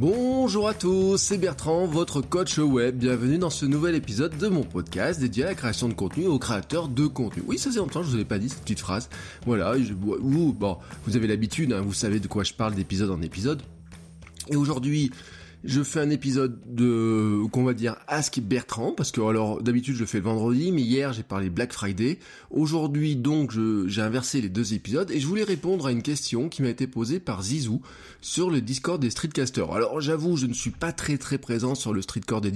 Bonjour à tous, c'est Bertrand, votre coach web. Bienvenue dans ce nouvel épisode de mon podcast dédié à la création de contenu et aux créateurs de contenu. Oui, ça c'est longtemps, je vous ai pas dit cette petite phrase. Voilà, je, vous, bon, vous avez l'habitude, hein, vous savez de quoi je parle d'épisode en épisode. Et aujourd'hui, je fais un épisode de, qu'on va dire, Ask Bertrand, parce que alors d'habitude je le fais le vendredi, mais hier j'ai parlé Black Friday. Aujourd'hui donc j'ai inversé les deux épisodes et je voulais répondre à une question qui m'a été posée par Zizou sur le Discord des Streetcasters. Alors j'avoue, je ne suis pas très très présent sur le Streetcore des,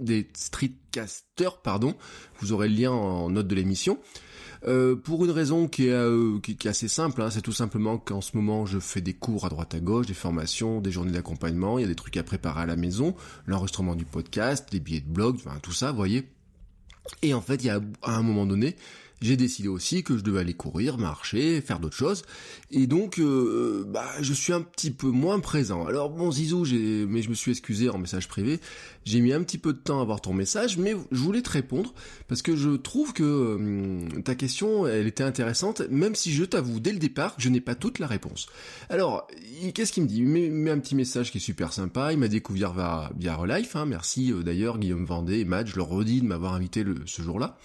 des Streetcasters, pardon. Vous aurez le lien en note de l'émission. Euh, pour une raison qui est, euh, qui, est assez simple, hein, c'est tout simplement qu'en ce moment je fais des cours à droite à gauche, des formations, des journées d'accompagnement, il y a des trucs à préparer à la maison, l'enregistrement du podcast, des billets de blog, enfin tout ça, vous voyez. Et en fait, il y a à un moment donné, j'ai décidé aussi que je devais aller courir, marcher, faire d'autres choses. Et donc, euh, bah, je suis un petit peu moins présent. Alors bon, Zizou, mais je me suis excusé en message privé. J'ai mis un petit peu de temps à voir ton message, mais je voulais te répondre parce que je trouve que euh, ta question, elle était intéressante, même si je t'avoue dès le départ que je n'ai pas toute la réponse. Alors, qu'est-ce qu'il me dit? Il met un petit message qui est super sympa. Il m'a découvert via, via Relife. Hein. Merci euh, d'ailleurs Guillaume Vendée et Matt, je leur redis de m'avoir invité ce jour-là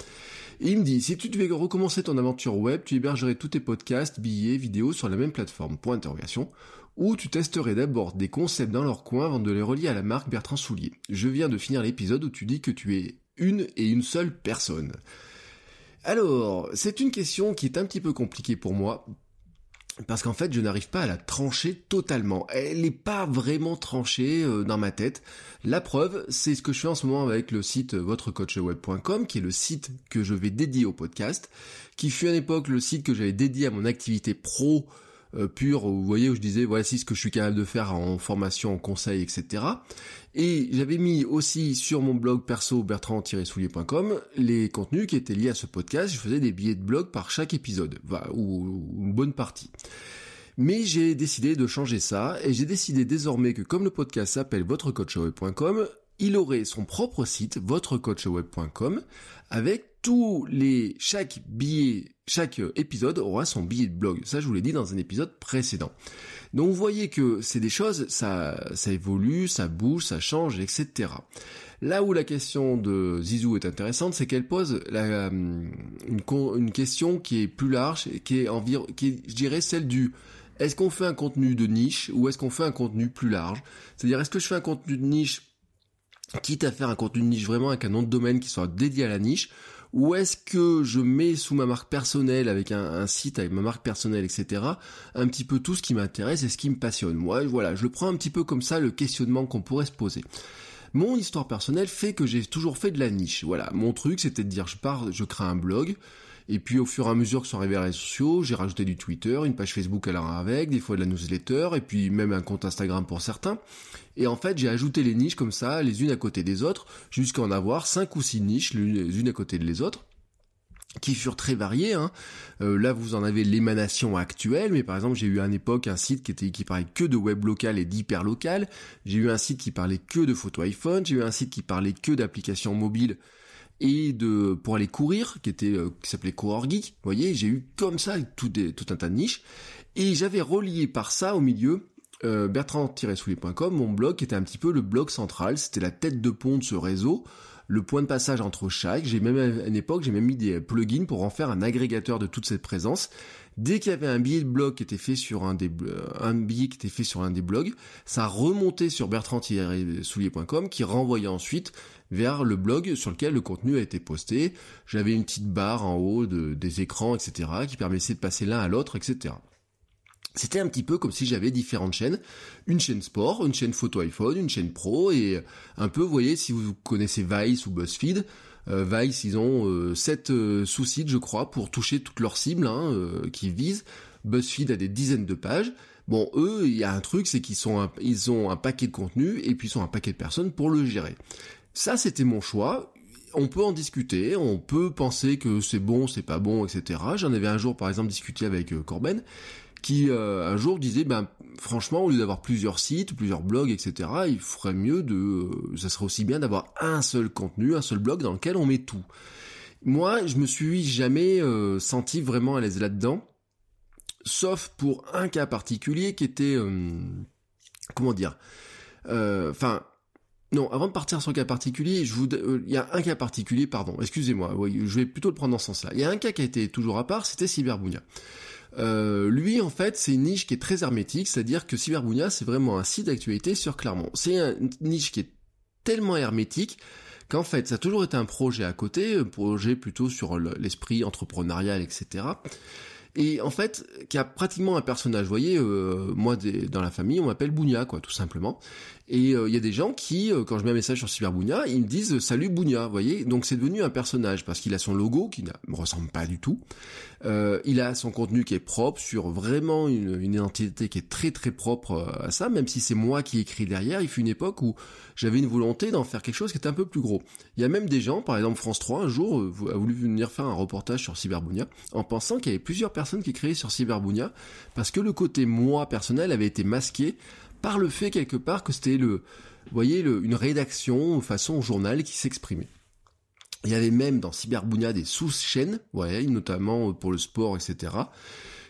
il me dit, si tu devais recommencer ton aventure web, tu hébergerais tous tes podcasts, billets, vidéos sur la même plateforme, point d'interrogation, ou tu testerais d'abord des concepts dans leur coin avant de les relier à la marque Bertrand Soulier. Je viens de finir l'épisode où tu dis que tu es une et une seule personne. Alors, c'est une question qui est un petit peu compliquée pour moi, parce qu'en fait je n'arrive pas à la trancher totalement. Elle n'est pas vraiment tranchée euh, dans ma tête. La preuve, c'est ce que je fais en ce moment avec le site votrecoachweb.com, qui est le site que je vais dédier au podcast, qui fut à l'époque le site que j'avais dédié à mon activité pro euh, pure, où vous voyez où je disais voici ce que je suis capable de faire en formation, en conseil, etc. Et j'avais mis aussi sur mon blog perso bertrand-soulier.com les contenus qui étaient liés à ce podcast. Je faisais des billets de blog par chaque épisode, ou une bonne partie. Mais j'ai décidé de changer ça et j'ai décidé désormais que comme le podcast s'appelle votrecoachweb.com, il aurait son propre site, votrecoachweb.com, avec tous les, chaque billet, chaque épisode aura son billet de blog. Ça, je vous l'ai dit dans un épisode précédent. Donc, vous voyez que c'est des choses, ça, ça évolue, ça bouge, ça change, etc. Là où la question de Zizou est intéressante, c'est qu'elle pose la, une, une, question qui est plus large, qui est environ, qui je dirais, celle du est-ce qu'on fait un contenu de niche ou est-ce qu'on fait un contenu plus large? C'est-à-dire, est-ce que je fais un contenu de niche quitte à faire un contenu de niche vraiment avec un nom de domaine qui soit dédié à la niche, ou est-ce que je mets sous ma marque personnelle, avec un, site, avec ma marque personnelle, etc., un petit peu tout ce qui m'intéresse et ce qui me passionne? Moi, voilà, je le prends un petit peu comme ça, le questionnement qu'on pourrait se poser. Mon histoire personnelle fait que j'ai toujours fait de la niche. Voilà, mon truc, c'était de dire, je pars, je crée un blog, et puis au fur et à mesure que sont arrivés les réseaux sociaux, j'ai rajouté du Twitter, une page Facebook à avec, des fois de la newsletter, et puis même un compte Instagram pour certains. Et en fait, j'ai ajouté les niches comme ça, les unes à côté des autres, jusqu'à en avoir cinq ou six niches, les unes à côté des autres qui furent très variées. Hein. Euh, là, vous en avez l'émanation actuelle, mais par exemple, j'ai eu à une un site qui qui parlait que de web local et d'hyper local. J'ai eu un site qui parlait que de photos iPhone. J'ai eu un site qui parlait que d'applications mobiles et de pour aller courir, qui était euh, qui s'appelait Coureur Geek. Vous voyez, j'ai eu comme ça tout, tout un tas de niches, et j'avais relié par ça au milieu euh, bertrand-soulier.com, mon blog qui était un petit peu le blog central, c'était la tête de pont de ce réseau, le point de passage entre chaque. J'ai même à une époque, j'ai même mis des plugins pour en faire un agrégateur de toute cette présence. Dès qu'il y avait un billet de blog qui était fait sur un des euh, un billet qui était fait sur un des blogs, ça remontait sur bertrand-soulier.com qui renvoyait ensuite vers le blog sur lequel le contenu a été posté. J'avais une petite barre en haut de, des écrans, etc., qui permettait de passer l'un à l'autre, etc. C'était un petit peu comme si j'avais différentes chaînes, une chaîne sport, une chaîne photo iPhone, une chaîne pro, et un peu, vous voyez, si vous connaissez Vice ou BuzzFeed, euh, Vice, ils ont euh, sept euh, sous-sites, je crois, pour toucher toutes leurs cibles hein, qui visent. BuzzFeed a des dizaines de pages. Bon, eux, il y a un truc, c'est qu'ils ont un paquet de contenu et puis ils ont un paquet de personnes pour le gérer. Ça, c'était mon choix. On peut en discuter, on peut penser que c'est bon, c'est pas bon, etc. J'en avais un jour, par exemple, discuté avec euh, Corben, qui euh, un jour disait, ben franchement, au lieu d'avoir plusieurs sites, plusieurs blogs, etc., il ferait mieux de, euh, ça serait aussi bien d'avoir un seul contenu, un seul blog dans lequel on met tout. Moi, je me suis jamais senti vraiment à l'aise là-dedans sauf pour un cas particulier qui était, euh, comment dire, euh, enfin, non, avant de partir sur le cas particulier, euh, il y a un cas particulier, pardon, excusez-moi, je vais plutôt le prendre dans ce sens-là. Il y a un cas qui a été toujours à part, c'était Cyberbounia. lui, en fait, c'est une niche qui est très hermétique, c'est-à-dire que Cyberbounia, c'est vraiment un site d'actualité sur Clermont. C'est une niche qui est tellement hermétique qu'en fait, ça a toujours été un projet à côté, un projet plutôt sur l'esprit entrepreneurial, etc et en fait qui a pratiquement un personnage. Vous voyez, euh, moi dans la famille, on m'appelle Bounia, quoi, tout simplement. Et euh, il y a des gens qui, euh, quand je mets un message sur Cyberbounia, ils me disent salut Bounia, voyez. Donc c'est devenu un personnage parce qu'il a son logo qui ne me ressemble pas du tout. Euh, il a son contenu qui est propre sur vraiment une, une, identité qui est très très propre à ça, même si c'est moi qui écris derrière. Il fut une époque où j'avais une volonté d'en faire quelque chose qui était un peu plus gros. Il y a même des gens, par exemple France 3, un jour a voulu venir faire un reportage sur Cyberbounia en pensant qu'il y avait plusieurs personnes qui créaient sur Cyberbounia parce que le côté moi personnel avait été masqué par le fait quelque part que c'était le, voyez, une rédaction façon journal qui s'exprimait. Il y avait même dans Cyberbounia des sous-chaînes, voyez, notamment pour le sport, etc.,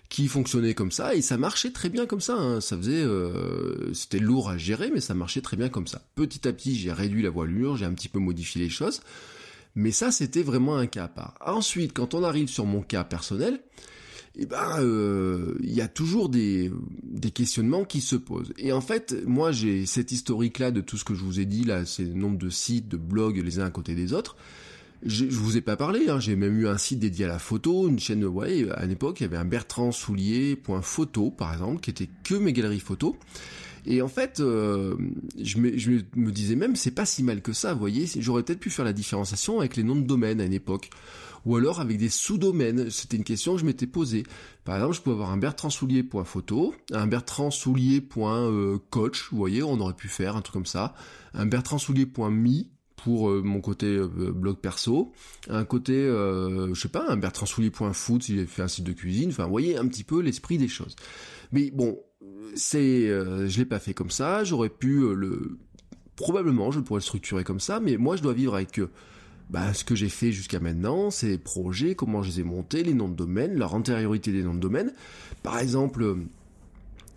qui fonctionnaient comme ça, et ça marchait très bien comme ça. Hein. Ça faisait, euh, c'était lourd à gérer, mais ça marchait très bien comme ça. Petit à petit, j'ai réduit la voilure, j'ai un petit peu modifié les choses, mais ça, c'était vraiment un cas à part. Ensuite, quand on arrive sur mon cas personnel, eh ben euh, il y a toujours des, des questionnements qui se posent. Et en fait, moi j'ai cette historique là de tout ce que je vous ai dit là, c'est le nombre de sites, de blogs les uns à côté des autres. Je, je vous ai pas parlé, hein, j'ai même eu un site dédié à la photo, une chaîne, ouais, à l'époque il y avait un Bertrand Soulier.photo par exemple, qui était que mes galeries photos. Et en fait, euh, je, me, je, me, disais même, c'est pas si mal que ça, vous voyez, j'aurais peut-être pu faire la différenciation avec les noms de domaine à une époque ou alors avec des sous-domaines. C'était une question que je m'étais posée. Par exemple, je pouvais avoir un bertrandsoulier.photo, un bertrandsoulier.coach, vous voyez, on aurait pu faire un truc comme ça, un bertrandsoulier.me pour euh, mon côté euh, blog perso, un côté, euh, je sais pas, un bertrandsoulier.food si j'ai fait un site de cuisine, enfin, vous voyez un petit peu l'esprit des choses. Mais bon, c'est, je l'ai pas fait comme ça, j'aurais pu le, probablement, je pourrais le structurer comme ça, mais moi je dois vivre avec bah, ce que j'ai fait jusqu'à maintenant, les projets, comment je les ai montés, les noms de domaine, leur antériorité des noms de domaine. Par exemple,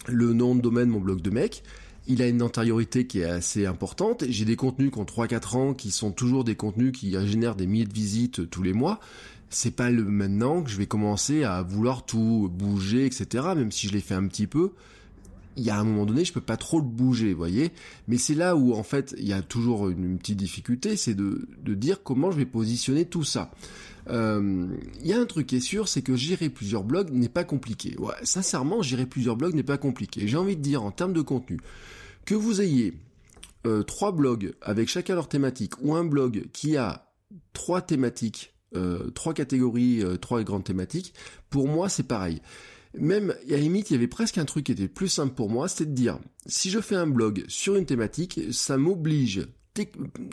le nom de domaine, mon blog de mec, il a une antériorité qui est assez importante. J'ai des contenus qui ont 3-4 ans, qui sont toujours des contenus qui génèrent des milliers de visites tous les mois. C'est pas le maintenant que je vais commencer à vouloir tout bouger, etc. Même si je l'ai fait un petit peu il y a un moment donné, je peux pas trop le bouger, vous voyez. Mais c'est là où, en fait, il y a toujours une, petite difficulté, c'est de, dire comment je vais positionner tout ça. Euh, il y a un truc qui est sûr, c'est que gérer plusieurs blogs n'est pas compliqué. Sincèrement, gérer plusieurs blogs n'est pas compliqué. J'ai envie de dire, en termes de contenu, que vous ayez euh, trois blogs avec chacun leur thématique, ou un blog qui a trois thématiques, euh, trois catégories, trois grandes thématiques, pour moi, c'est pareil même, à la limite, il y avait presque un truc qui était plus simple pour moi, c'était de dire, si je fais un blog sur une thématique, ça m'oblige,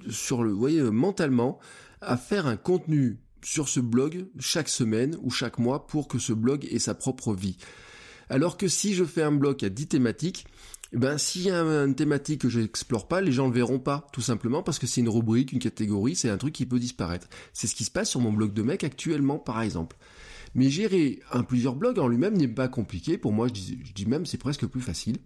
sur le, vous voyez, mentalement, à faire un contenu sur ce blog chaque semaine ou chaque mois pour que ce blog ait sa propre vie. Alors que si je fais un blog à 10 thématiques, eh ben s'il y a une thématique que je n'explore pas, les gens le verront pas, tout simplement parce que c'est une rubrique, une catégorie, c'est un truc qui peut disparaître. C'est ce qui se passe sur mon blog de mec actuellement, par exemple. Mais gérer un plusieurs blogs en lui-même n'est pas compliqué. Pour moi, je dis, je dis même c'est presque plus facile.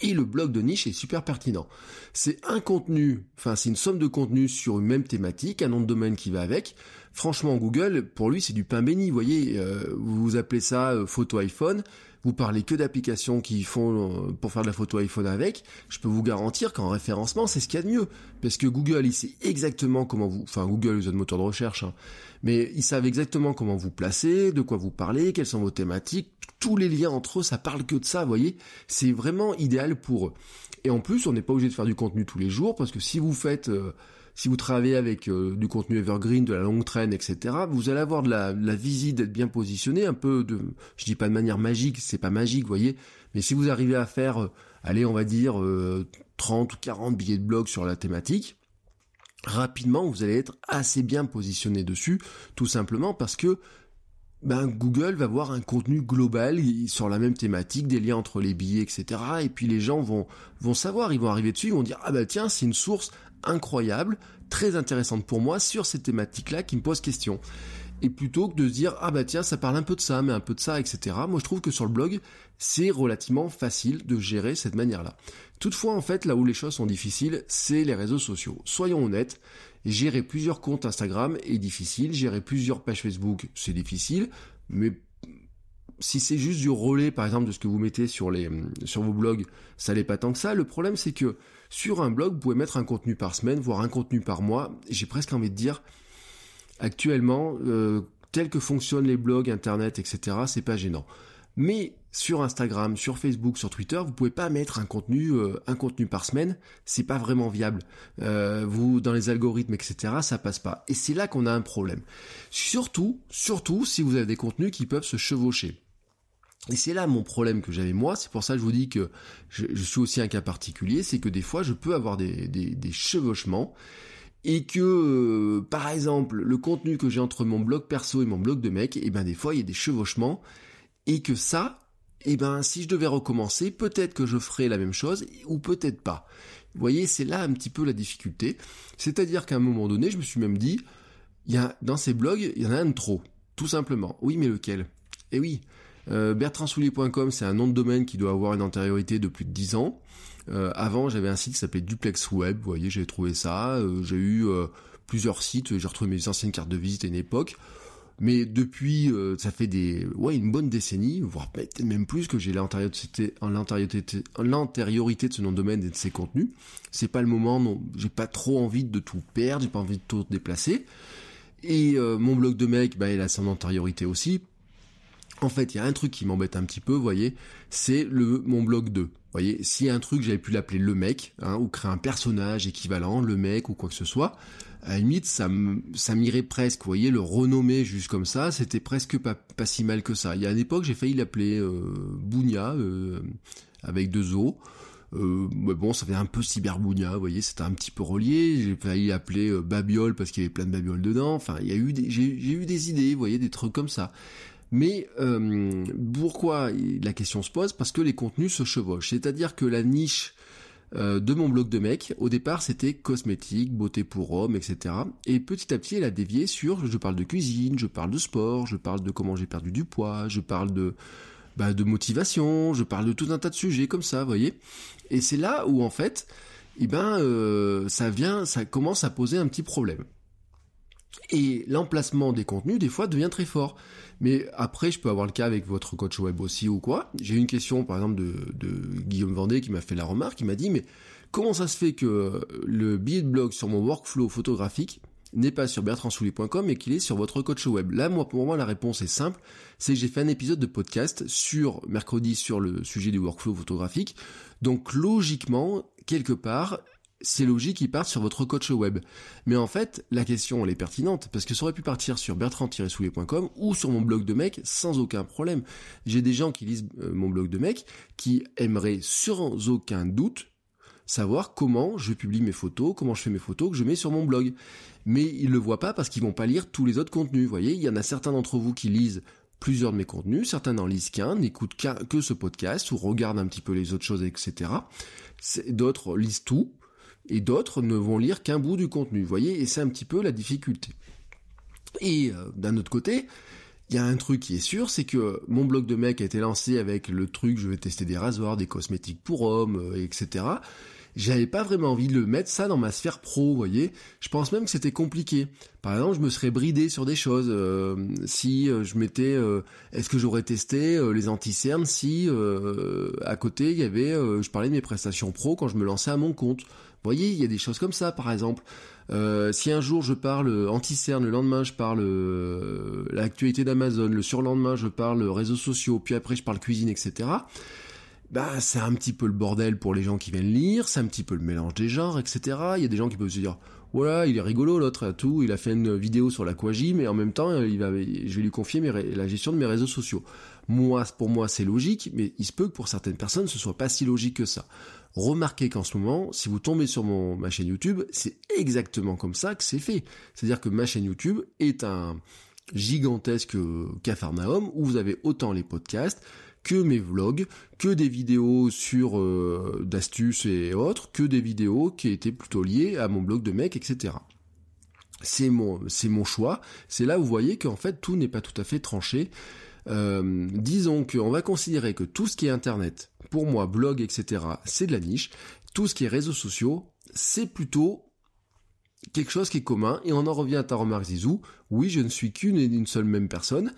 Et le blog de niche est super pertinent. C'est un contenu, enfin c'est une somme de contenu sur une même thématique, un nom de domaine qui va avec. Franchement, Google, pour lui, c'est du pain béni. Vous voyez, euh, vous appelez ça euh, photo iPhone vous parlez que d'applications qui font euh, pour faire de la photo iPhone avec, je peux vous garantir qu'en référencement, c'est ce qu'il y a de mieux. Parce que Google, il sait exactement comment vous... Enfin, Google, ont un moteur de recherche, hein, mais ils savent exactement comment vous placer, de quoi vous parlez, quelles sont vos thématiques. Tous les liens entre eux, ça parle que de ça, vous voyez. C'est vraiment idéal pour eux. Et en plus, on n'est pas obligé de faire du contenu tous les jours, parce que si vous faites... Euh, si vous travaillez avec euh, du contenu evergreen, de la longue traîne, etc., vous allez avoir de la, visite, d'être bien positionné, un peu de, je dis pas de manière magique, c'est pas magique, vous voyez, mais si vous arrivez à faire, euh, allez, on va dire 30 ou 40 billets de blog sur la thématique, rapidement vous allez être assez bien positionné dessus, tout simplement parce que ben, Google va voir un contenu global sur la même thématique, des liens entre les billets, etc. Et puis les gens vont, vont savoir, ils vont arriver dessus, ils vont dire, ah ben tiens, c'est une source incroyable, très intéressante pour moi sur cette thématique-là qui me pose question. Et plutôt que de se dire ah bah tiens ça parle un peu de ça mais un peu de ça etc moi je trouve que sur le blog c'est relativement facile de gérer cette manière là toutefois en fait là où les choses sont difficiles c'est les réseaux sociaux. Soyons honnêtes gérer plusieurs comptes Instagram est difficile gérer plusieurs pages Facebook c'est difficile mais si c'est juste du relais par exemple de ce que vous mettez sur les sur vos blogs ça n'est pas tant que ça. Le problème c'est que sur un blog vous pouvez mettre un contenu par semaine voire un contenu par mois j'ai presque envie de dire actuellement, euh, tel que fonctionnent les blogs, internet, etc., c'est pas gênant. Mais sur Instagram, sur Facebook, sur Twitter, vous pouvez pas mettre un contenu, euh, un contenu par semaine, c'est pas vraiment viable. Euh, vous, dans les algorithmes, etc., ça passe pas. Et c'est là qu'on a un problème. Surtout, surtout si vous avez des contenus qui peuvent se chevaucher. Et c'est là mon problème que j'avais moi, c'est pour ça que je vous dis que je, suis aussi un cas particulier, c'est que des fois je peux avoir des, chevauchements et que euh, par exemple le contenu que j'ai entre mon blog perso et mon blog de mec, et eh ben des fois il y a des chevauchements et que ça, et eh ben si je devais recommencer, peut-être que je ferais la même chose ou peut-être pas. Vous voyez, c'est là un petit peu la difficulté. C'est-à-dire qu'à un moment donné, je me suis même dit, il y a dans ces blogs, il y en a un de trop, tout simplement. Oui, mais lequel? Eh oui, euh, bertrandsoulier.com, c'est un nom de domaine qui doit avoir une antériorité de plus de 10 ans. Euh, avant, j'avais un site qui s'appelait Duplex Web, vous voyez, j'ai trouvé ça. Euh, j'ai eu plusieurs sites, j'ai retrouvé mes anciennes cartes de visite à une époque. Mais depuis, ça fait des, ouais, une bonne décennie, voire peut-être même plus que j'ai l'antériorité, l'antériorité de ce nom de domaine et de ses contenus. C'est pas le moment, non, j'ai pas trop envie de tout perdre, j'ai pas envie de tout déplacer. Et mon blog de mec, bah, il a son antériorité aussi. En fait, il y a un truc qui m'embête un petit peu, vous voyez, c'est le mon blog 2 voyez, s'il y a un truc, j'avais pu l'appeler le mec, hein, ou créer un personnage équivalent, le mec, ou quoi que ce soit, à la limite, ça, m'irait presque, vous voyez, le renommer juste comme ça, c'était presque pas, pas si mal que ça. Il y a une époque, j'ai failli l'appeler euh, Bounia, euh, avec deux O. Euh, mais bon, ça fait un peu cyberbounia, vous voyez, c'était un petit peu relié. J'ai failli l'appeler euh, Babiole parce qu'il y avait plein de babioles dedans. Enfin, il y a eu j'ai eu des idées, vous voyez, des trucs comme ça. Mais euh, pourquoi la question se pose? Parce que les contenus se chevauchent. C'est-à-dire que la niche euh, de mon blog de mec, au départ, c'était cosmétique, beauté pour homme, etc. Et petit à petit, elle a dévié sur je parle de cuisine, je parle de sport, je parle de comment j'ai perdu du poids, je parle de bah, de motivation, je parle de tout un tas de sujets comme ça, vous voyez. Et c'est là où en fait, eh ben, euh, ça vient, ça commence à poser un petit problème. Et l'emplacement des contenus, des fois, devient très fort. Mais après, je peux avoir le cas avec votre coach web aussi ou quoi. J'ai eu une question, par exemple, de, Guillaume Vendée qui m'a fait la remarque. Il m'a dit, mais comment ça se fait que le billet de blog sur mon workflow photographique n'est pas sur bertrandsoulier.com mais qu'il est sur votre coach web? Là, moi, pour moi, la réponse est simple. C'est que j'ai fait un épisode de podcast sur mercredi sur le sujet du workflow photographique. Donc, logiquement, quelque part, c'est logique qu'ils partent sur votre coach web. Mais en fait, la question, elle est pertinente, parce que ça aurait pu partir sur bertrand-soulier.com ou sur mon blog de mec sans aucun problème. J'ai des gens qui lisent euh, mon blog de mec qui aimeraient sans aucun doute savoir comment je publie mes photos, comment je fais mes photos que je mets sur mon blog. Mais ils le voient pas parce qu'ils vont pas lire tous les autres contenus. Vous voyez, il y en a certains d'entre vous qui lisent plusieurs de mes contenus, certains n'en lisent qu'un, n'écoutent que ce podcast ou regardent un petit peu les autres choses, etc. D'autres lisent tout, et d'autres ne vont lire qu'un bout du contenu, vous voyez, et c'est un petit peu la difficulté. Et euh, d'un autre côté, il y a un truc qui est sûr, c'est que mon blog de mec a été lancé avec le truc, je vais tester des rasoirs, des cosmétiques pour hommes, euh, etc j'avais pas vraiment envie de le mettre ça dans ma sphère pro, vous voyez. Je pense même que c'était compliqué. Par exemple, je me serais bridé sur des choses. Euh, si euh, je m'étais, est-ce que j'aurais testé les anti-cernes si à côté il y avait, je parlais de mes prestations pro quand je me lançais à mon compte. Voyez, il y a des choses comme ça, par exemple. si un jour je parle anti-cerne, le lendemain je parle l'actualité d'Amazon, le surlendemain je parle réseaux sociaux, puis après je parle cuisine, etc bah c'est un petit peu le bordel pour les gens qui viennent lire, c'est un petit peu le mélange des genres, etc. Il y a des gens qui peuvent se dire voilà, il est rigolo l'autre, tout. Il a fait une vidéo sur l'aquagym, mais en même temps, je vais lui confier la gestion de mes réseaux sociaux. Moi, pour moi, c'est logique, mais il se peut que pour certaines personnes, ce soit pas si logique que ça. Remarquez qu'en ce moment, si vous tombez sur mon, ma chaîne YouTube, c'est exactement comme ça que c'est fait. C'est-à-dire que ma chaîne YouTube est un gigantesque cafarnaum où vous avez autant les podcasts, que mes vlogs, que des vidéos sur euh, d'astuces et autres, que des vidéos qui étaient plutôt liées à mon blog de mec, etc. C'est mon, c'est mon choix. C'est là où vous voyez qu'en fait tout n'est pas tout à fait tranché. Euh, disons qu'on va considérer que tout ce qui est internet, pour moi, blog, etc., c'est de la niche. Tout ce qui est réseaux sociaux, c'est plutôt quelque chose qui est commun. Et on en revient à ta remarque, Zizou. Oui, je ne suis qu'une et une seule même personne.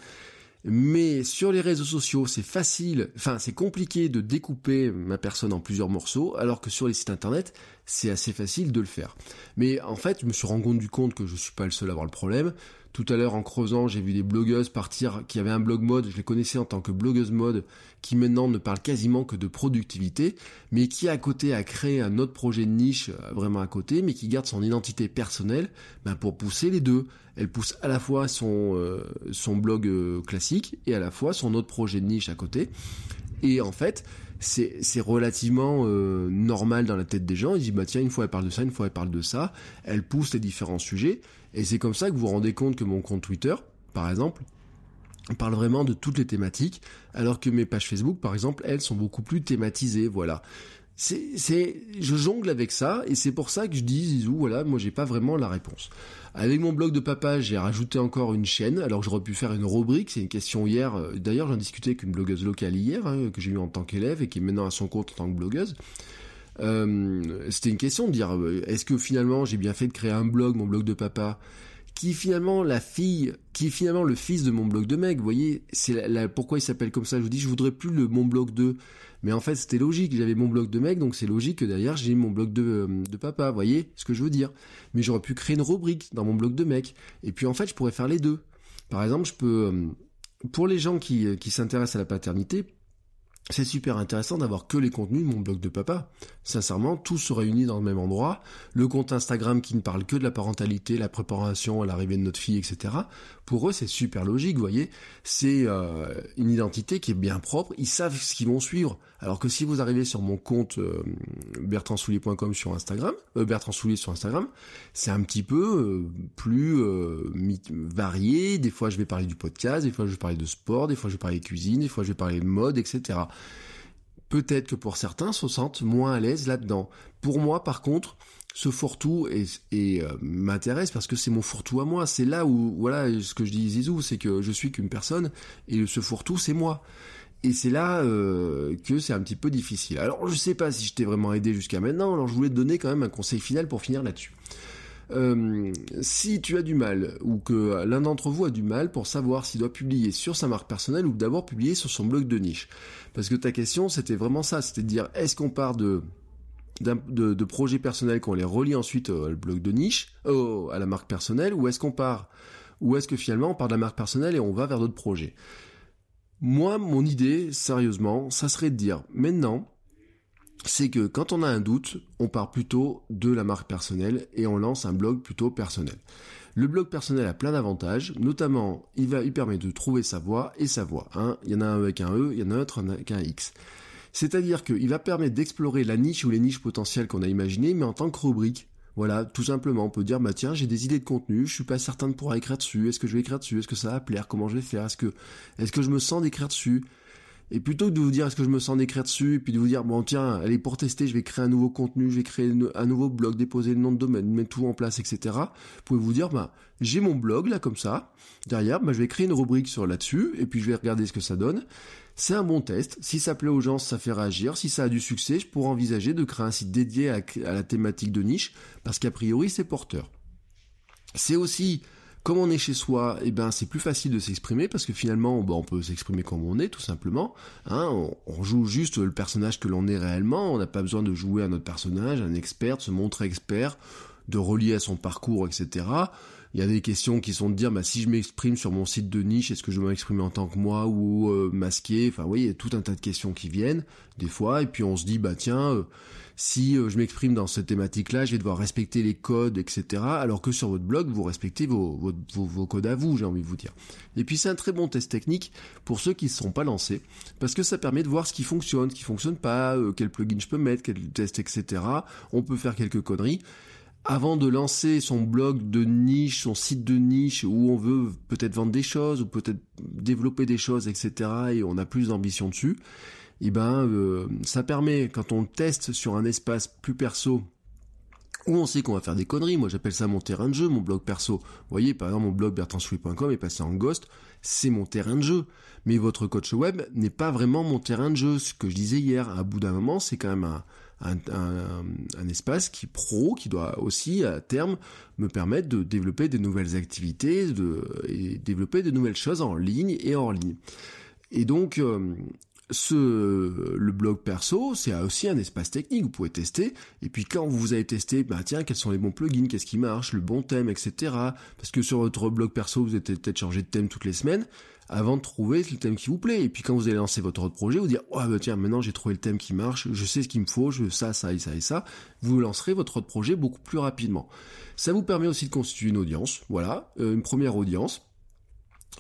Mais sur les réseaux sociaux, c'est facile, enfin c'est compliqué de découper ma personne en plusieurs morceaux, alors que sur les sites internet, c'est assez facile de le faire. Mais en fait, je me suis rendu compte que je suis pas le seul à avoir le problème. Tout à l'heure, en creusant, j'ai vu des blogueuses partir qui avaient un blog mode, je les connaissais en tant que blogueuse mode, qui maintenant ne parlent quasiment que de productivité, mais qui à côté a créé un autre projet de niche euh, vraiment à côté, mais qui garde son identité personnelle ben, pour pousser les deux. Elle pousse à la fois son, euh, son blog euh, classique et à la fois son autre projet de niche à côté. Et en fait, c'est relativement normal dans la tête des gens. Ils disent bah tiens une fois elle parle de ça, une fois elle parle de ça. Elle pousse les différents sujets et c'est comme ça que vous vous rendez compte que mon compte Twitter, par exemple, parle vraiment de toutes les thématiques, alors que mes pages Facebook, par exemple, elles sont beaucoup plus thématisées, voilà. C'est, je jongle avec ça, et c'est pour ça que je dis, Zizou, voilà, moi j'ai pas vraiment la réponse. Avec mon blog de papa, j'ai rajouté encore une chaîne, alors j'aurais pu faire une rubrique, c'est une question hier, euh, d'ailleurs j'en discutais avec une blogueuse locale hier, hein, que j'ai eu en tant qu'élève, et qui est maintenant à son compte en tant que blogueuse. Euh, c'était une question de dire euh, est-ce que finalement j'ai bien fait de créer un blog, mon blog de papa, qui finalement la fille, qui est finalement le fils de mon blog de mec. Vous voyez, c'est la, pourquoi il s'appelle comme ça. Je vous dis, je voudrais plus le mon blog de, mais en fait c'était logique. J'avais mon blog de mec, donc c'est logique que derrière j'ai mon blog de, euh, de papa. Vous voyez ce que je veux dire Mais j'aurais pu créer une rubrique dans mon blog de mec. Et puis en fait, je pourrais faire les deux. Par exemple, je peux, pour les gens qui, qui s'intéressent à la paternité, c'est super intéressant d'avoir que les contenus de mon blog de papa. Sincèrement, tout se réunit dans le même endroit. Le compte Instagram qui ne parle que de la parentalité, la préparation à l'arrivée de notre fille, etc. Pour eux, c'est super logique, vous voyez. C'est euh, une identité qui est bien propre. Ils savent ce qu'ils vont suivre. Alors que si vous arrivez sur mon compte euh, bertrandsoulier.com sur Instagram, euh, Bertrand Soulier sur Instagram, c'est un petit peu euh, plus euh, varié. Des fois, je vais parler du podcast, des fois, je vais parler de sport, des fois, je vais parler de cuisine, des fois, je vais parler de mode, etc. Peut-être que pour certains se sentent moins à l'aise là-dedans. Pour moi, par contre, ce fourre-tout et, m'intéresse parce que c'est mon fourre-tout à moi. C'est là où, voilà, ce que je dis Zizou, c'est que je suis qu'une personne et ce fourre-tout, c'est moi. Et c'est là euh, que c'est un petit peu difficile. Alors je sais pas si je t'ai vraiment aidé jusqu'à maintenant, alors je voulais te donner quand même un conseil final pour finir là-dessus. Euh, si tu as du mal ou que l'un d'entre vous a du mal pour savoir s'il doit publier sur sa marque personnelle ou d'abord publier sur son blog de niche. Parce que ta question c'était vraiment ça, c'était de dire est-ce qu'on part de, de, projets personnels qu'on les relie ensuite au blog de niche, à la marque personnelle, ou est-ce qu'on part, ou est-ce que finalement on part de la marque personnelle et on va vers d'autres projets? Moi, mon idée, sérieusement, ça serait de dire, maintenant, c'est que quand on a un doute, on part plutôt de la marque personnelle et on lance un blog plutôt personnel. Le blog personnel a plein d'avantages, notamment il va, il permet de trouver sa voix et sa voix. Hein. Il y en a un avec un E, il y en a un autre avec un X. C'est-à-dire qu'il va permettre d'explorer la niche ou les niches potentielles qu'on a imaginées, mais en tant que rubrique. Voilà, tout simplement, on peut dire, bah tiens, j'ai des idées de contenu, je suis pas certain de pouvoir écrire dessus, est-ce que je vais écrire dessus, est-ce que ça va plaire, comment je vais faire, est-ce que, est-ce que je me sens d'écrire dessus, et plutôt que de vous dire est-ce que je me sens d'écrire dessus, et puis de vous dire bon tiens, allez pour tester, je vais créer un nouveau contenu, je vais créer un nouveau blog, déposer le nom de domaine, mettre tout en place, etc. Vous pouvez vous dire bah j'ai mon blog là comme ça, derrière, bah je vais créer une rubrique sur là-dessus, et puis je vais regarder ce que ça donne. C'est un bon test. Si ça plaît aux gens, ça fait réagir. Si ça a du succès, je pourrais envisager de créer un site dédié à, la thématique de niche, parce qu'a priori, c'est porteur. C'est aussi, comme on est chez soi, eh ben, c'est plus facile de s'exprimer, parce que finalement, on peut s'exprimer comme on est, tout simplement. Hein. on, joue juste le personnage que l'on est réellement. On n'a pas besoin de jouer à notre personnage, un expert, de se montrer expert, de relier à son parcours, etc. Il y a des questions qui sont de dire, bah, si je m'exprime sur mon site de niche, est-ce que je vais m'exprimer en tant que moi ou euh, masqué? Enfin, oui, il y a tout un tas de questions qui viennent, des fois, et puis on se dit, bah tiens, euh, si euh, je m'exprime dans cette thématique-là, je vais devoir respecter les codes, etc. Alors que sur votre blog, vous respectez vos, vos, vos codes à vous, j'ai envie de vous dire. Et puis c'est un très bon test technique pour ceux qui ne sont pas lancés, parce que ça permet de voir ce qui fonctionne, ce qui fonctionne pas, quel plugin je peux mettre, quel test, etc. On peut faire quelques conneries avant de lancer son blog de niche, son site de niche, où on veut peut-être vendre des choses, ou peut-être développer des choses, etc., et on a plus d'ambition dessus, eh ben euh, ça permet, quand on teste sur un espace plus perso, où on sait qu'on va faire des conneries, moi j'appelle ça mon terrain de jeu, mon blog perso. Vous voyez, par exemple, mon blog bertrandsouis.com est passé en ghost, c'est mon terrain de jeu. Mais votre coach web n'est pas vraiment mon terrain de jeu. Ce que je disais hier, à bout d'un moment, c'est quand même un, un, un, espace qui pro, qui doit aussi à terme me permettre de développer des nouvelles activités, de et développer de nouvelles choses en ligne et hors ligne. Et donc euh, ce, le blog perso, c'est aussi un espace technique, vous pouvez tester, et puis quand vous avez testé, bah tiens, quels sont les bons plugins, qu'est-ce qui marche, le bon thème, etc. Parce que sur votre blog perso, vous êtes peut-être changé de thème toutes les semaines, avant de trouver le thème qui vous plaît. Et puis quand vous allez lancer votre autre projet, vous dire, oh bah tiens, maintenant j'ai trouvé le thème qui marche, je sais ce qu'il me faut, je veux ça, ça et ça et ça, vous lancerez votre autre projet beaucoup plus rapidement. Ça vous permet aussi de constituer une audience, voilà, euh, une première audience.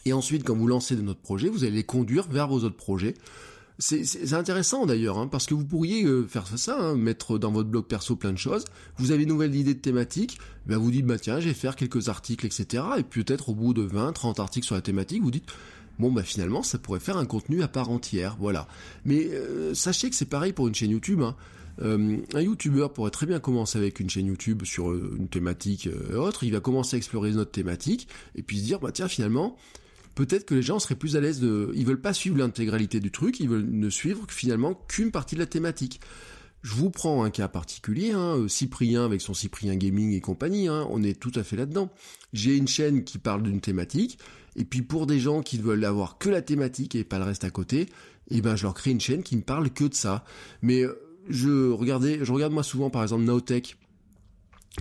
Et ensuite, quand vous lancez de notre projet, vous allez les conduire vers vos autres projets. C'est intéressant d'ailleurs, hein, parce que vous pourriez euh, faire ça, hein, mettre dans votre blog perso plein de choses. Vous avez une nouvelle idée de thématique, ben vous dites, bah tiens, je vais faire quelques articles, etc. Et peut-être au bout de 20, 30 articles sur la thématique, vous dites, bon bah finalement ça pourrait faire un contenu à part entière, voilà. Mais euh, sachez que c'est pareil pour une chaîne YouTube. Hein. Euh, un YouTuber pourrait très bien commencer avec une chaîne YouTube sur une thématique autre, il va commencer à explorer notre thématique, et puis se dire, bah tiens finalement, peut-être que les gens seraient plus à l'aise de... Ils veulent pas suivre l'intégralité du truc, ils veulent ne suivre finalement qu'une partie de la thématique. Je vous prends un cas particulier, hein, Cyprien avec son Cyprien Gaming et compagnie, hein, on est tout à fait là-dedans. J'ai une chaîne qui parle d'une thématique, et puis pour des gens qui veulent avoir que la thématique et pas le reste à côté, eh ben je leur crée une chaîne qui ne parle que de ça. Mais euh, je regardais, je regarde moi souvent par exemple Nowtech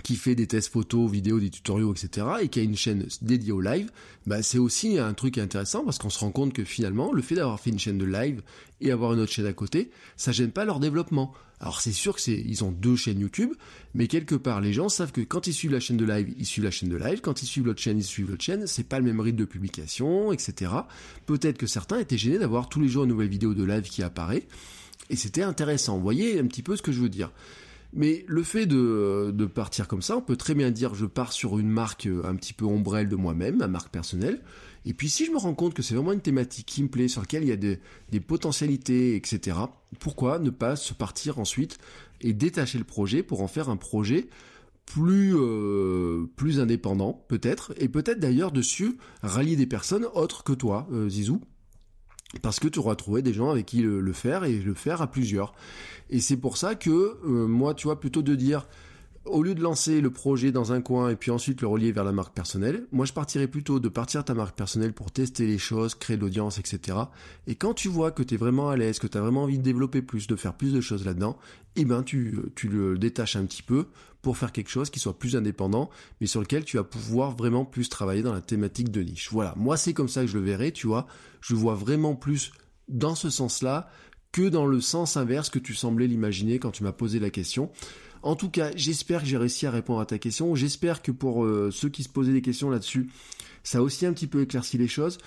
qui fait des tests photos, vidéos, des tutoriaux, etc., et qui a une chaîne dédiée au live, bah c'est aussi un truc intéressant parce qu'on se rend compte que finalement, le fait d'avoir fait une chaîne de live et avoir une autre chaîne à côté, ça gêne pas leur développement. Alors c'est sûr que c'est, ils ont deux chaînes YouTube, mais quelque part les gens savent que quand ils suivent la chaîne de live, ils suivent la chaîne de live, quand ils suivent l'autre chaîne, ils suivent l'autre chaîne, c'est pas le même rythme de publication, etc. Peut-être que certains étaient gênés d'avoir tous les jours une nouvelle vidéo de live qui apparaît, et c'était intéressant. Vous voyez un petit peu ce que je veux dire. Mais le fait de, de, partir comme ça, on peut très bien dire je pars sur une marque euh, un petit peu ombrelle de moi-même, ma marque personnelle. Et puis si je me rends compte que c'est vraiment une thématique qui me plaît, sur laquelle il y a des, potentialités, etc., pourquoi ne pas se partir ensuite et détacher le projet pour en faire un projet plus euh, plus indépendant peut-être et peut-être d'ailleurs dessus rallier des personnes autres que toi euh, Zizou? Parce que tu auras trouvé des gens avec qui le, faire et le faire à plusieurs. Et c'est pour ça que euh, moi, tu vois, plutôt de dire au lieu de lancer le projet dans un coin et puis ensuite le relier vers la marque personnelle, moi je partirais plutôt de partir ta marque personnelle pour tester les choses, créer l'audience, etc. Et quand tu vois que tu es vraiment à l'aise, que tu as vraiment envie de développer plus, de faire plus de choses là-dedans, eh ben tu, tu le détaches un petit peu pour faire quelque chose qui soit plus indépendant, mais sur lequel tu vas pouvoir vraiment plus travailler dans la thématique de niche. Voilà, moi c'est comme ça que je le verrai, tu vois, je vois vraiment plus dans ce sens-là que dans le sens inverse que tu semblais l'imaginer quand tu m'as posé la question. En tout cas, j'espère que j'ai réussi à répondre à ta question. J'espère que pour euh, ceux qui se posaient des questions là-dessus, ça a aussi un petit peu éclairci les choses.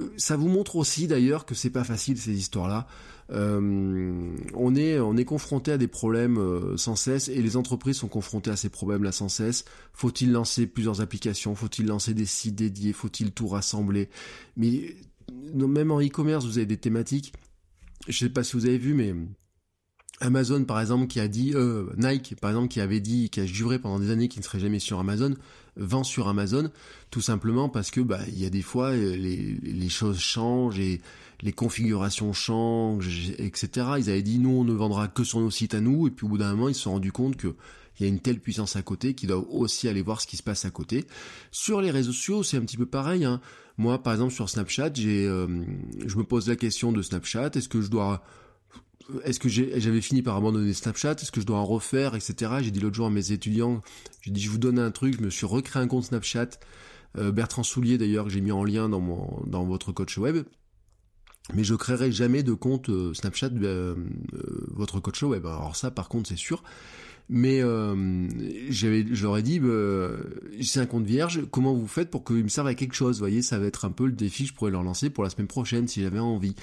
Euh, ça vous montre aussi d'ailleurs que c'est pas facile ces histoires-là. Euh, on est on est confronté à des problèmes sans cesse et les entreprises sont confrontées à ces problèmes-là sans cesse. Faut-il lancer plusieurs applications? Faut-il lancer des sites dédiés? Faut-il tout rassembler? Mais même en e-commerce, vous avez des thématiques. Je sais pas si vous avez vu, mais Amazon par exemple qui a dit euh, Nike par exemple qui avait dit qui a juré pendant des années qu'il ne serait jamais sur Amazon vend sur Amazon tout simplement parce que bah il y a des fois euh, les, les choses changent et les configurations changent etc ils avaient dit nous on ne vendra que sur nos sites à nous et puis au bout d'un moment ils se sont rendus compte que il y a une telle puissance à côté qu'ils doivent aussi aller voir ce qui se passe à côté. Sur les réseaux sociaux, c'est un petit peu pareil. Hein. Moi, par exemple, sur Snapchat, j'ai, euh, je me pose la question de Snapchat. Est-ce que je dois est-ce que j'avais fini par abandonner Snapchat? Est-ce que je dois en refaire, etc. J'ai dit l'autre jour à mes étudiants, j'ai dit je vous donne un truc, je me suis recréé un compte Snapchat. Euh, Bertrand Soulier d'ailleurs que j'ai mis en lien dans mon dans votre coach web. Mais je créerai jamais de compte euh, Snapchat euh, votre coach web. Alors ça par contre c'est sûr. Mais j'avais, je leur ai dit, bah, c'est un compte vierge. Comment vous faites pour qu'il me serve à quelque chose? Vous voyez, ça va être un peu le défi que je pourrais leur lancer pour la semaine prochaine si j'avais envie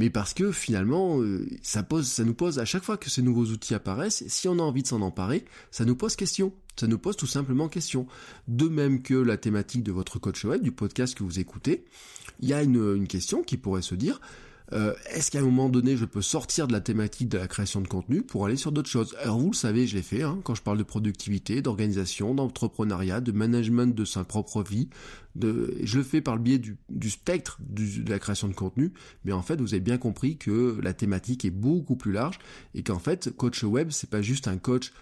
mais parce que finalement, euh, ça nous pose à chaque fois que ces nouveaux outils apparaissent, si on a envie de s'en emparer, ça nous pose question. Ça nous pose tout simplement question. De même que la thématique de votre coach web, du podcast que vous écoutez, il y a une question qui pourrait se dire, euh, est-ce qu'à un moment donné, je peux sortir de la thématique de la création de contenu pour aller sur d'autres choses? Alors vous le savez, je l'ai fait, hein, quand je parle de productivité, d'organisation, d'entrepreneuriat, de management de sa propre vie, je le fais par le biais du, spectre de la création de contenu, mais en fait, vous avez bien compris que la thématique est beaucoup plus large et qu'en fait, coach web, c'est pas juste un coach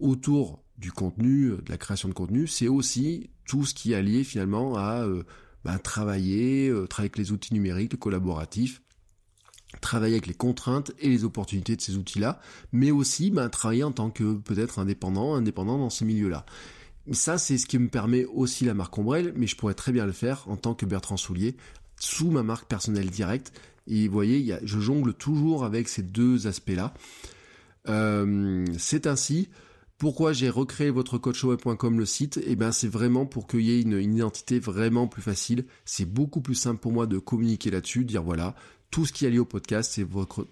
autour du contenu, de la création de contenu, c'est aussi tout ce qui est lié finalement à euh, ben, travailler, euh, travailler avec les outils numériques, le collaboratif, travailler avec les contraintes et les opportunités de ces outils-là, mais aussi ben, travailler en tant que peut-être indépendant, indépendant dans ces milieux-là. Ça, c'est ce qui me permet aussi la marque Ombrelle, mais je pourrais très bien le faire en tant que Bertrand Soulier, sous ma marque personnelle directe. Et vous voyez, je jongle toujours avec ces deux aspects-là. Euh, c'est ainsi. Pourquoi j'ai recréé votre coachweb.com le site? Eh ben c'est vraiment pour qu'il y ait une, une, identité vraiment plus facile. C'est beaucoup plus simple pour moi de communiquer là-dessus, dire voilà, tout ce qui est lié au podcast, c'est votre,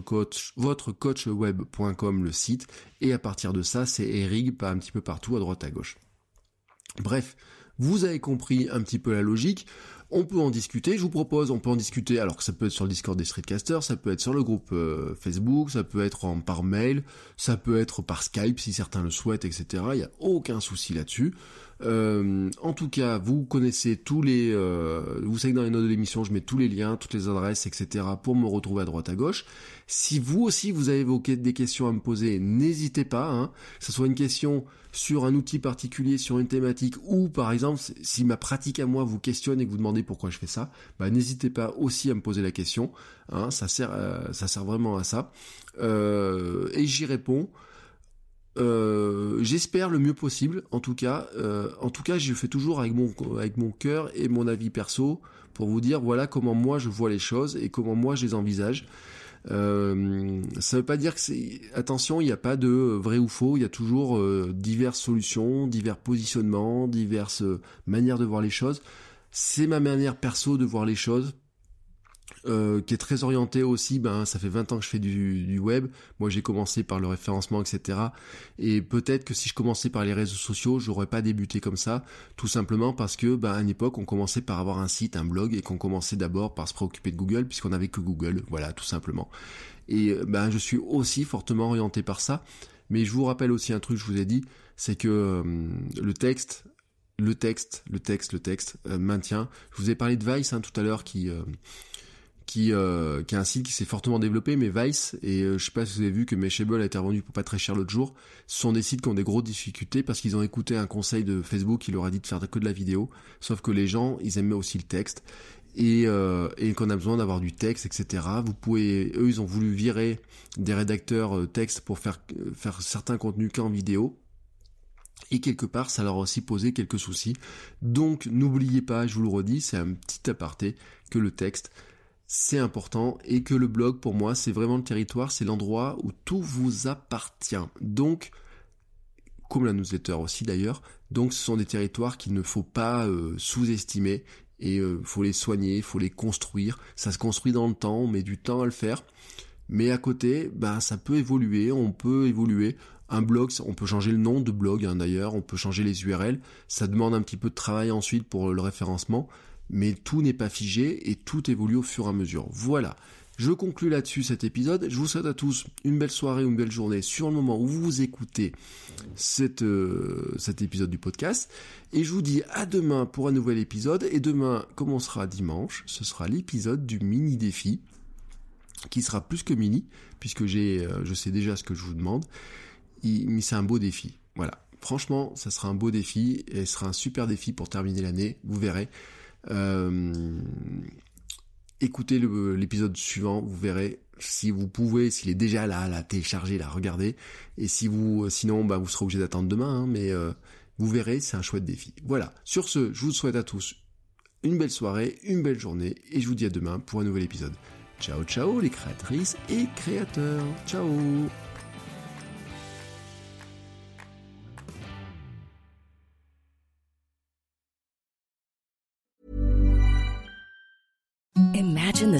coach, votre coachweb.com, le site. Et à partir de ça, c'est Erig, pas un petit peu partout, à droite, à gauche. Bref, vous avez compris un petit peu la logique. On peut en discuter, je vous propose, on peut en discuter, alors que ça peut être sur le Discord des Streetcasters, ça peut être sur le groupe euh, Facebook, ça peut être par mail, ça peut être par Skype si certains le souhaitent, etc. Il n'y a aucun souci là-dessus. Euh, en tout cas, vous connaissez tous les... Euh, vous savez que dans les notes de l'émission, je mets tous les liens, toutes les adresses, etc. pour me retrouver à droite à gauche. Si vous aussi, vous avez évoqué des questions à me poser, n'hésitez pas, hein, que ce soit une question sur un outil particulier, sur une thématique, ou par exemple, si ma pratique à moi vous questionne et que vous demandez pourquoi je fais ça, bah, n'hésitez pas aussi à me poser la question. Hein, ça, sert, ça sert vraiment à ça. Euh, et j'y réponds. Euh, j'espère le mieux possible, en tout cas. Euh, en tout cas, je fais toujours avec mon avec cœur et mon avis perso pour vous dire voilà comment moi je vois les choses et comment moi je les envisage. Euh, ça veut pas dire que c'est attention, il n'y a pas de vrai ou faux. Il y a toujours euh, diverses solutions, divers positionnements, diverses manières de voir les choses. C'est ma manière perso de voir les choses. Euh, qui est très orienté aussi, ben ça fait 20 ans que je fais du, web. Moi j'ai commencé par le référencement, etc. Et peut-être que si je commençais par les réseaux sociaux, j'aurais pas débuté comme ça, tout simplement parce que ben à une époque on commençait par avoir un site, un blog, et qu'on commençait d'abord par se préoccuper de Google, puisqu'on avait que Google, voilà, tout simplement. Et ben je suis aussi fortement orienté par ça. Mais je vous rappelle aussi un truc, je vous ai dit, c'est que euh, le texte, le texte, le texte, le texte euh, maintient. Je vous ai parlé de Vice hein, tout à l'heure qui qui, euh, qui est un site qui s'est fortement développé, mais Vice, et euh, je sais pas si vous avez vu que Meshable a été revendu pour pas très cher l'autre jour, ce sont des sites qui ont des grosses difficultés parce qu'ils ont écouté un conseil de Facebook qui leur a dit de faire que de la vidéo, sauf que les gens, ils aimaient aussi le texte, et, euh, et qu'on a besoin d'avoir du texte, etc. Vous pouvez, eux, ils ont voulu virer des rédacteurs euh, texte pour faire, faire certains contenus qu'en vidéo, et quelque part, ça leur a aussi posé quelques soucis. Donc, n'oubliez pas, je vous le redis, c'est un petit aparté, que le texte, c'est important et que le blog pour moi c'est vraiment le territoire, c'est l'endroit où tout vous appartient. Donc, comme la newsletter aussi d'ailleurs, donc ce sont des territoires qu'il ne faut pas euh, sous-estimer et euh, faut les soigner, faut les construire. Ça se construit dans le temps, on met du temps à le faire. Mais à côté, bah, ça peut évoluer, on peut évoluer. Un blog, on peut changer le nom de blog hein, d'ailleurs, on peut changer les URL. Ça demande un petit peu de travail ensuite pour le référencement mais tout n'est pas figé et tout évolue au fur et à mesure. Voilà. Je conclus là-dessus cet épisode. Je vous souhaite à tous une belle soirée ou une belle journée sur le moment où vous écoutez euh, cet épisode du podcast. Et je vous dis à demain pour un nouvel épisode. Et demain, comme on sera dimanche, ce sera l'épisode du mini défi qui sera plus que mini puisque j'ai, euh, je sais déjà ce que je vous demande. mais c'est un beau défi. Voilà. Franchement, ça sera un beau défi et ce sera un super défi pour terminer l'année. Vous verrez. Euh, écoutez l'épisode suivant, vous verrez, si vous pouvez, s'il est déjà là, la télécharger, la regarder. Et si vous, sinon, bah, vous serez obligé d'attendre demain, hein, mais euh, vous verrez, c'est un chouette défi. Voilà. Sur ce, je vous souhaite à tous une belle soirée, une belle journée, et je vous dis à demain pour un nouvel épisode. Ciao ciao les créatrices et créateurs. Ciao